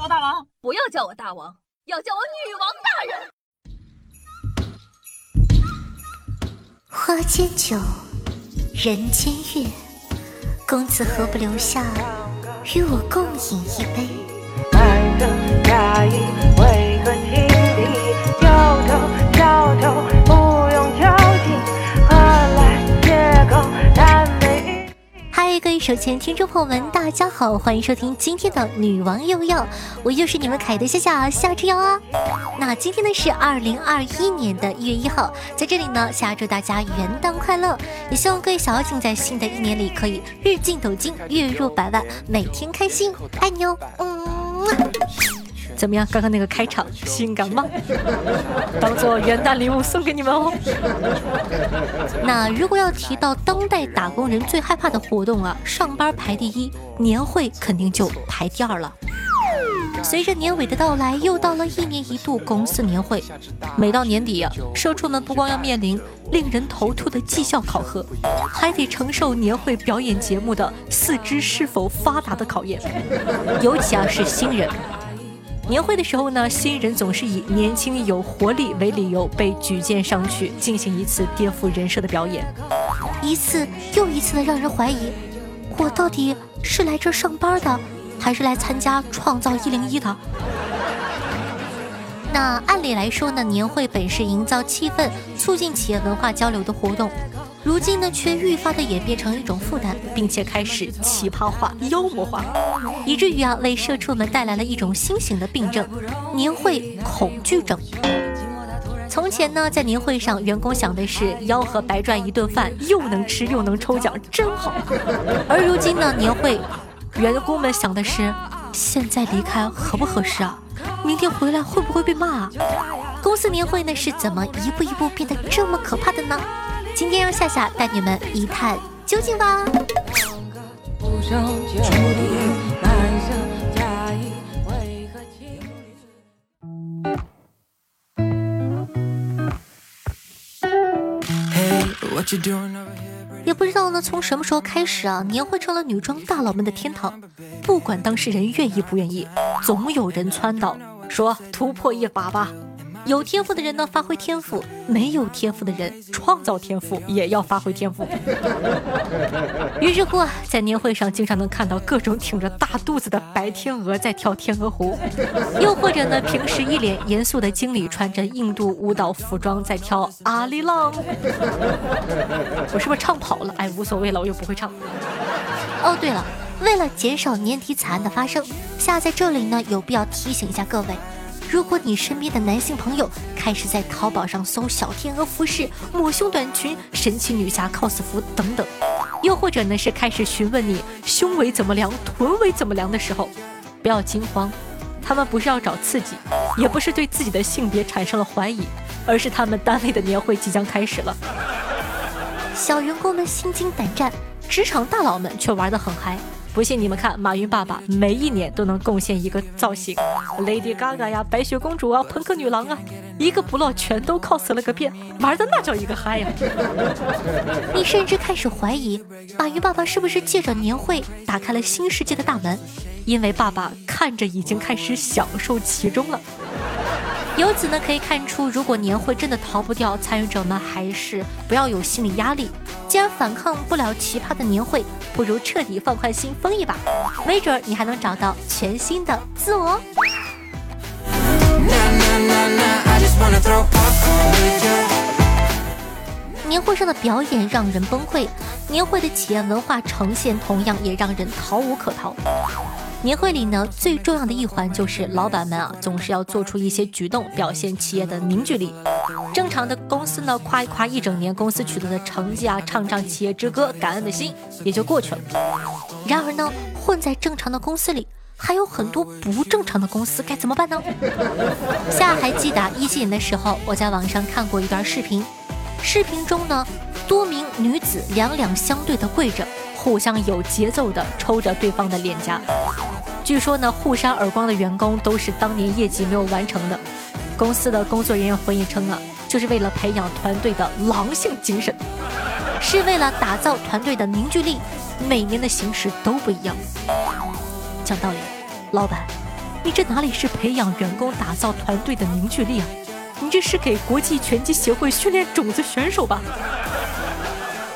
我大王，不要叫我大王，要叫我女王大人。花间酒，人间月，公子何不留下，与我共饮一杯？嗨，各位手前听众朋友们，大家好，欢迎收听今天的女王又要，我又是你们可爱的夏夏夏之瑶啊。那今天呢是二零二一年的一月一号，在这里呢，夏祝大家元旦快乐，也希望各位小妖精在新的一年里可以日进斗金，月入百万，每天开心，爱你哦，嗯。怎么样？刚刚那个开场性感吗？当做元旦礼物送给你们哦。那如果要提到当代打工人最害怕的活动啊，上班排第一，年会肯定就排第二了。随着年尾的到来，又到了一年一度公司年会。每到年底啊，社畜们不光要面临令人头秃的绩效考核，还得承受年会表演节目的四肢是否发达的考验。尤其啊是新人，年会的时候呢，新人总是以年轻有活力为理由被举荐上去进行一次颠覆人设的表演，一次又一次的让人怀疑，我到底是来这上班的。还是来参加创造一零一的。那按理来说呢，年会本是营造气氛、促进企业文化交流的活动，如今呢却愈发的演变成一种负担，并且开始奇葩化、妖魔化，以至于啊为社畜们带来了一种新型的病症——年会恐惧症。从前呢，在年会上，员工想的是吆喝白赚一顿饭，又能吃又能抽奖，真好。而如今呢，年会。员工们想的是，现在离开合不合适啊？明天回来会不会被骂啊？公司年会呢是怎么一步一步变得这么可怕的呢？今天让夏夏带你们一探究竟吧。也不知道呢，从什么时候开始啊，年会成了女装大佬们的天堂。不管当事人愿意不愿意，总有人撺导说突破一把吧。有天赋的人呢，发挥天赋；没有天赋的人，创造天赋也要发挥天赋。于是乎啊，在年会上经常能看到各种挺着大肚子的白天鹅在跳天鹅湖，又或者呢，平时一脸严肃的经理穿着印度舞蹈服装在跳阿里郎。我是不是唱跑了？哎，无所谓了，我又不会唱。哦，对了，为了减少年底惨案的发生，夏在这里呢有必要提醒一下各位。如果你身边的男性朋友开始在淘宝上搜小天鹅服饰、抹胸短裙、神奇女侠 cos 服等等，又或者呢是开始询问你胸围怎么量、臀围怎么量的时候，不要惊慌，他们不是要找刺激，也不是对自己的性别产生了怀疑，而是他们单位的年会即将开始了。小员工们心惊胆战，职场大佬们却玩得很嗨。不信你们看，马云爸爸每一年都能贡献一个造型，Lady Gaga 呀，白雪公主啊，朋克女郎啊，一个不落全都 cos 了个遍，玩的那叫一个嗨呀！你甚至开始怀疑，马云爸爸是不是借着年会打开了新世界的大门，因为爸爸看着已经开始享受其中了。由此呢，可以看出，如果年会真的逃不掉，参与者们还是不要有心理压力。既然反抗不了奇葩的年会，不如彻底放宽心，疯一把，没准儿你还能找到全新的自我。年会上的表演让人崩溃，年会的企业文化呈现同样也让人逃无可逃。年会里呢，最重要的一环就是老板们啊，总是要做出一些举动，表现企业的凝聚力。正常的公司呢，夸一夸一整年公司取得的成绩啊，唱唱企业之歌，感恩的心也就过去了。然而呢，混在正常的公司里，还有很多不正常的公司，该怎么办呢？下还记得一七年的时候，我在网上看过一段视频，视频中呢，多名女子两两相对的跪着。互相有节奏地抽着对方的脸颊，据说呢，互扇耳光的员工都是当年业绩没有完成的。公司的工作人员回应称啊，就是为了培养团队的狼性精神，是为了打造团队的凝聚力。每年的形式都不一样。讲道理，老板，你这哪里是培养员工、打造团队的凝聚力啊？你这是给国际拳击协会训练种子选手吧？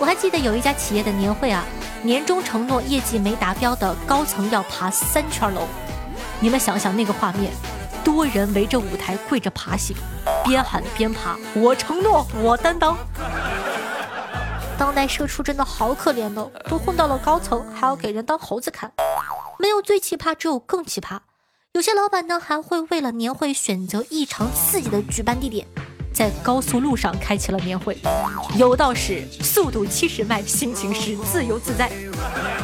我还记得有一家企业的年会啊，年终承诺业绩没达标的高层要爬三圈楼。你们想想那个画面，多人围着舞台跪着爬行，边喊边爬，我承诺，我担当。当代社畜真的好可怜哦，都混到了高层，还要给人当猴子看。没有最奇葩，只有更奇葩。有些老板呢，还会为了年会选择异常刺激的举办地点，在高速路上开启了年会，有道是速度七十迈，心情是自由自在。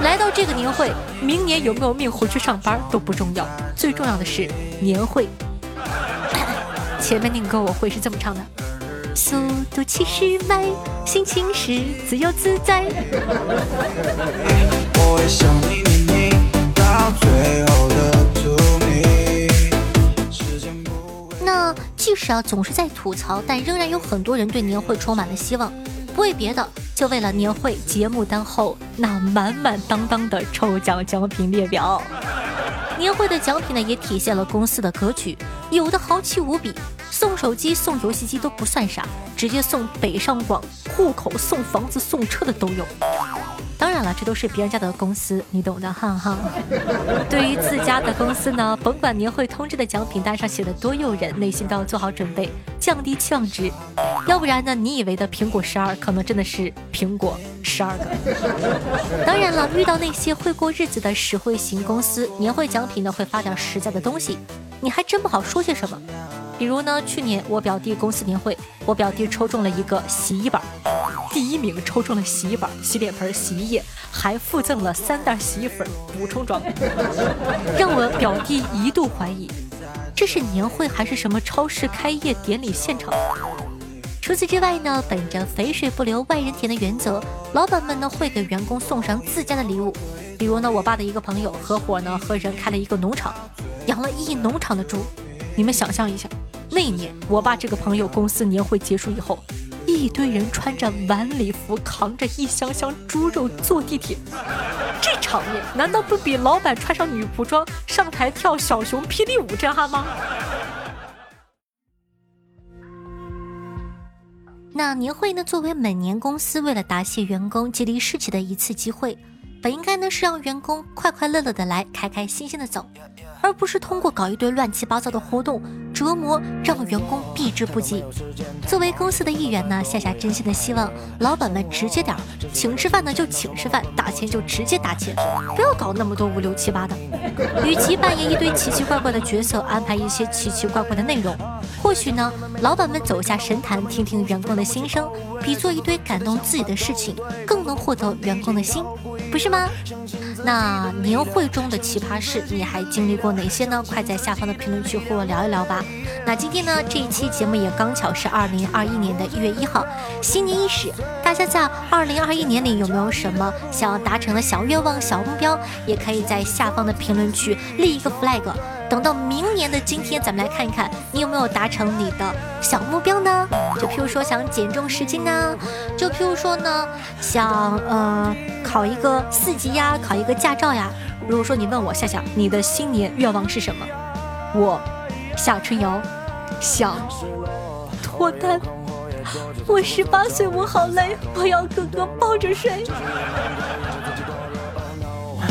来到这个年会，明年有没有命回去上班都不重要，最重要的是年会。前面那个歌我会是这么唱的：速度七十迈，心情是自由自在。那即使啊总是在吐槽，但仍然有很多人对年会充满了希望。不为别的，就为了年会节目单后那满满当当的抽奖奖品列表。年会的奖品呢，也体现了公司的格局，有的豪气无比，送手机、送游戏机都不算啥，直接送北上广户口、送房子、送车的都有。当然了，这都是别人家的公司，你懂的，哈哈。对于自家的公司呢，甭管年会通知的奖品单上写的多诱人，内心都要做好准备，降低期望值。要不然呢，你以为的苹果十二，可能真的是苹果十二个。当然了，遇到那些会过日子的实惠型公司，年会奖品呢会发点实在的东西，你还真不好说些什么。比如呢，去年我表弟公司年会，我表弟抽中了一个洗衣板。第一名抽中了洗衣板、洗脸盆、洗衣液，还附赠了三袋洗衣粉补充装备，让我表弟一度怀疑这是年会还是什么超市开业典礼现场。除此之外呢，本着肥水不流外人田的原则，老板们呢会给员工送上自家的礼物。比如呢，我爸的一个朋友合伙呢和人开了一个农场，养了一农场的猪。你们想象一下，那一年我爸这个朋友公司年会结束以后。一堆人穿着晚礼服，扛着一箱箱猪肉坐地铁，这场面难道不比老板穿上女仆装上台跳小熊霹雳舞震撼吗？那年会呢？作为每年公司为了答谢员工激励士气的一次机会。本应该呢是让员工快快乐乐的来，开开心心的走，而不是通过搞一堆乱七八糟的活动折磨，让员工避之不及。作为公司的一员呢，夏夏真心的希望老板们直接点儿，请吃饭呢就请吃饭，打钱就直接打钱，不要搞那么多五六七八的。与其扮演一堆奇奇怪怪的角色，安排一些奇奇怪怪的内容，或许呢，老板们走下神坛，听听员工的心声，比做一堆感动自己的事情更能获得员工的心。不是吗？那年会中的奇葩事，你还经历过哪些呢？快在下方的评论区和我聊一聊吧。那今天呢，这一期节目也刚巧是二零二一年的一月一号，新年伊始，大家在二零二一年里有没有什么想要达成的小愿望、小目标？也可以在下方的评论区立一个 flag。等到明年的今天，咱们来看一看你有没有达成你的小目标呢？就譬如说想减重十斤呢，就譬如说呢想呃考一个四级呀，考一个驾照呀。如果说你问我夏夏，你的新年愿望是什么？我夏春瑶想脱单。我十八岁，我好累，我要哥哥抱着睡。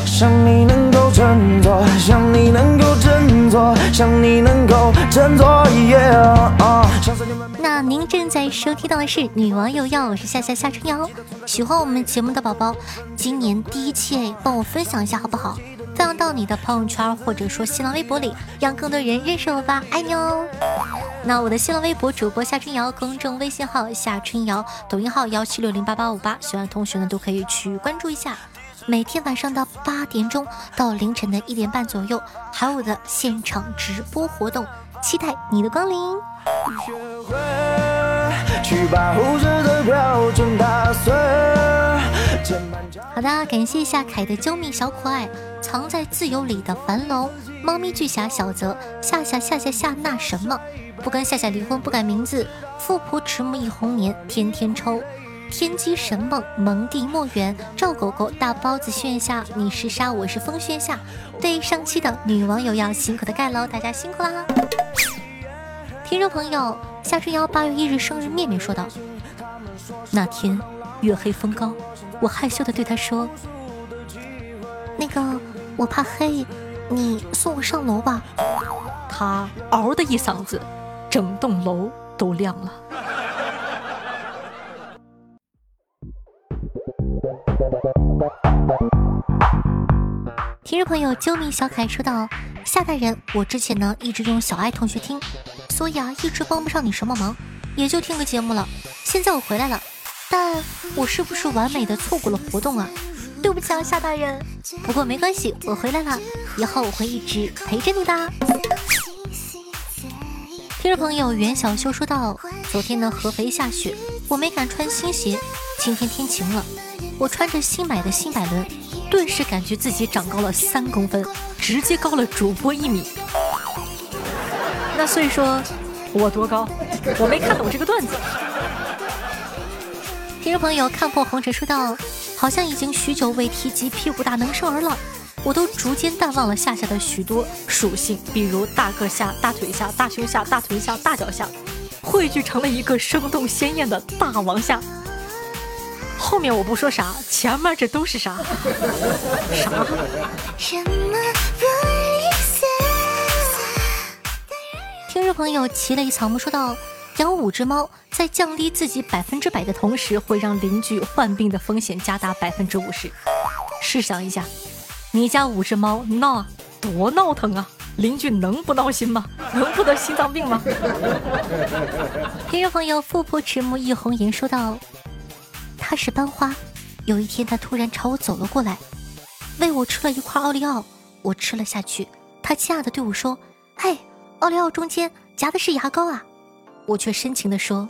想你能够振作，想你能够振作，想你能够振作。那您正在收听到的是女王有药，我是夏夏夏春瑶。喜欢我们节目的宝宝，今年第一期帮我分享一下好不好？分享到你的朋友圈或者说新浪微博里，让更多人认识我吧，爱你哦。那我的新浪微博主播夏春瑶，公众微信号夏春瑶，抖音号幺七六零八八五八，喜欢的同学呢都可以去关注一下。每天晚上的八点钟到凌晨的一点半左右，还有我的现场直播活动，期待你的光临。好的，感谢一下凯的救命小可爱，藏在自由里的樊龙，猫咪巨侠小泽，夏夏夏夏夏那什么，不跟夏夏离婚不改名字，富婆迟暮一红年，天天抽。天机神梦，蒙蒂莫缘，赵狗狗，大包子炫下，你是沙，我是风炫下。对上期的女网友要辛苦的盖楼，大家辛苦啦！听众朋友夏春瑶八月一日生日，面面说道：那天月黑风高，我害羞的对他说：“那个我怕黑，你送我上楼吧。”他嗷的一嗓子，整栋楼都亮了。朋友啾咪小凯说道：“夏大人，我之前呢一直用小爱同学听，所以啊一直帮不上你什么忙，也就听个节目了。现在我回来了，但我是不是完美的错过了活动啊？对不起啊，夏大人。不过没关系，我回来了，以后我会一直陪着你的。”听众朋友袁小修说道：“昨天呢合肥下雪，我没敢穿新鞋，今天天晴了，我穿着新买的新百伦。”顿时感觉自己长高了三公分，直接高了主播一米。那所以说，我多高？我没看懂这个段子。听众朋友看破红尘说道：“好像已经许久未提及屁股大能生儿了，我都逐渐淡忘了夏夏的许多属性，比如大个下、大腿下、大胸下、大臀下、大脚下，汇聚成了一个生动鲜艳的大王下。”后面我不说啥，前面这都是啥？啥？听众朋友齐磊草木说道：“养五只猫，在降低自己百分之百的同时，会让邻居患病的风险加大百分之五十。试想一下，你家五只猫闹多闹腾啊，邻居能不闹心吗？能不得心脏病吗？” 听众朋友富婆迟暮一红颜说道。他是班花，有一天他突然朝我走了过来，喂我吃了一块奥利奥，我吃了下去。他惊讶的对我说：“嘿，奥利奥中间夹的是牙膏啊！”我却深情的说：“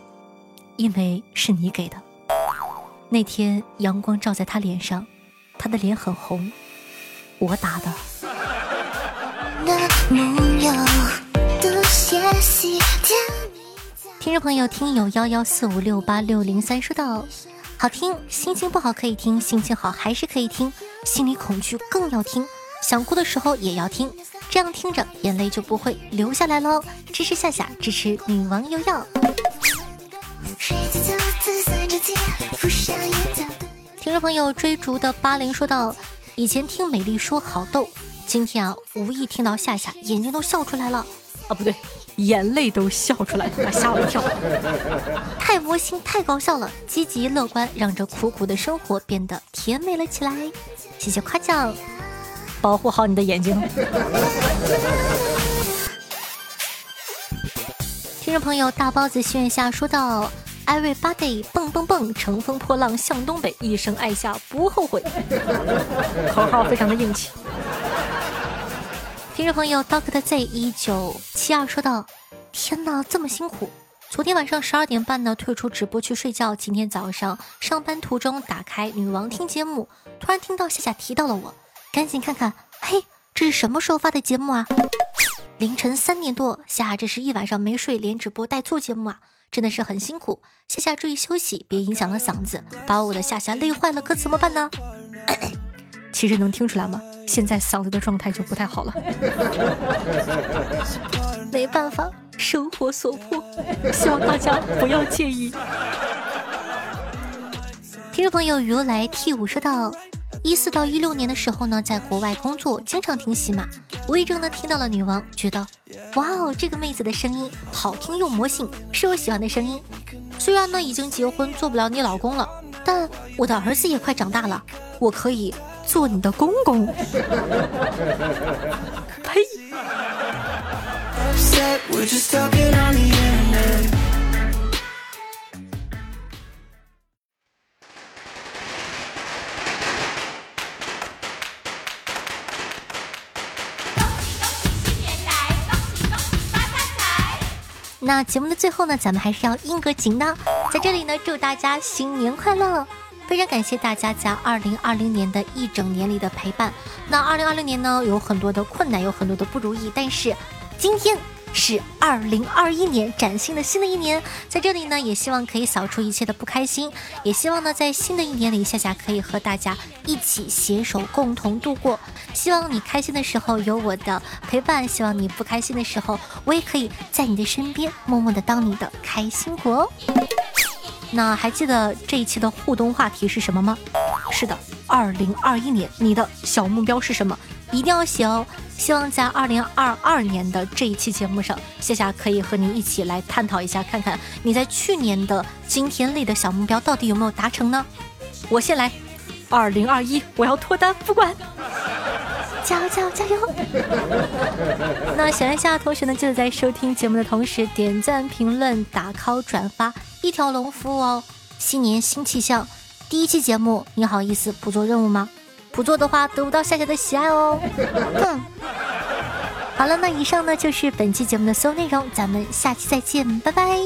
因为是你给的。”那天阳光照在他脸上，他的脸很红，我打的。听众朋友，听友幺幺四五六八六零三说道。好听，心情不好可以听，心情好还是可以听，心里恐惧更要听，想哭的时候也要听，这样听着眼泪就不会流下来喽。支持夏夏，支持女王又要。听众朋友追逐的八零说道：以前听美丽说好逗，今天啊无意听到夏夏，眼睛都笑出来了。啊，不对。眼泪都笑出来了，吓我一跳！太魔性，太搞笑了，积极乐观，让这苦苦的生活变得甜美了起来。谢谢夸奖，保护好你的眼睛。听众朋友，大包子心愿下说道：“Everybody 蹦蹦蹦，乘风破浪向东北，一生爱下不后悔。”口号非常的硬气。听众朋友，Doctor Z 一九七二说道：“天哪，这么辛苦！昨天晚上十二点半呢退出直播去睡觉，今天早上上班途中打开女王听节目，突然听到夏夏提到了我，赶紧看看，嘿，这是什么时候发的节目啊？凌晨三点多，夏夏这是一晚上没睡，连直播带做节目啊，真的是很辛苦。夏夏注意休息，别影响了嗓子，把我的夏夏累坏了，可怎么办呢？”其实能听出来吗？现在嗓子的状态就不太好了，没办法，生活所迫，希望大家不要介意。听众朋友如来 T 五说道：一四到一六年的时候呢，在国外工作，经常听喜马，无意中呢听到了女王，觉得哇哦，这个妹子的声音好听又魔性，是我喜欢的声音。虽然呢已经结婚做不了你老公了，但我的儿子也快长大了，我可以。做你的公公？呸！那节目的最后呢，咱们还是要应个景的，在这里呢，祝大家新年快乐！非常感谢大家在二零二零年的一整年里的陪伴。那二零二零年呢，有很多的困难，有很多的不如意，但是今天是二零二一年崭新的新的一年，在这里呢，也希望可以扫除一切的不开心，也希望呢，在新的一年里，夏夏可以和大家一起携手共同度过。希望你开心的时候有我的陪伴，希望你不开心的时候，我也可以在你的身边，默默的当你的开心果哦。那还记得这一期的互动话题是什么吗？是的，二零二一年你的小目标是什么？一定要写哦！希望在二零二二年的这一期节目上，夏夏可以和你一起来探讨一下，看看你在去年的今天立的小目标到底有没有达成呢？我先来，二零二一我要脱单，不管，加油加油加油！那喜欢夏夏同学呢，记得在收听节目的同时点赞、评论、打 call、转发，一条龙服务哦！新年新气象，第一期节目你好意思不做任务吗？不做的话，得不到夏夏的喜爱哦。哼。好了，那以上呢就是本期节目的所有内容，咱们下期再见，拜拜。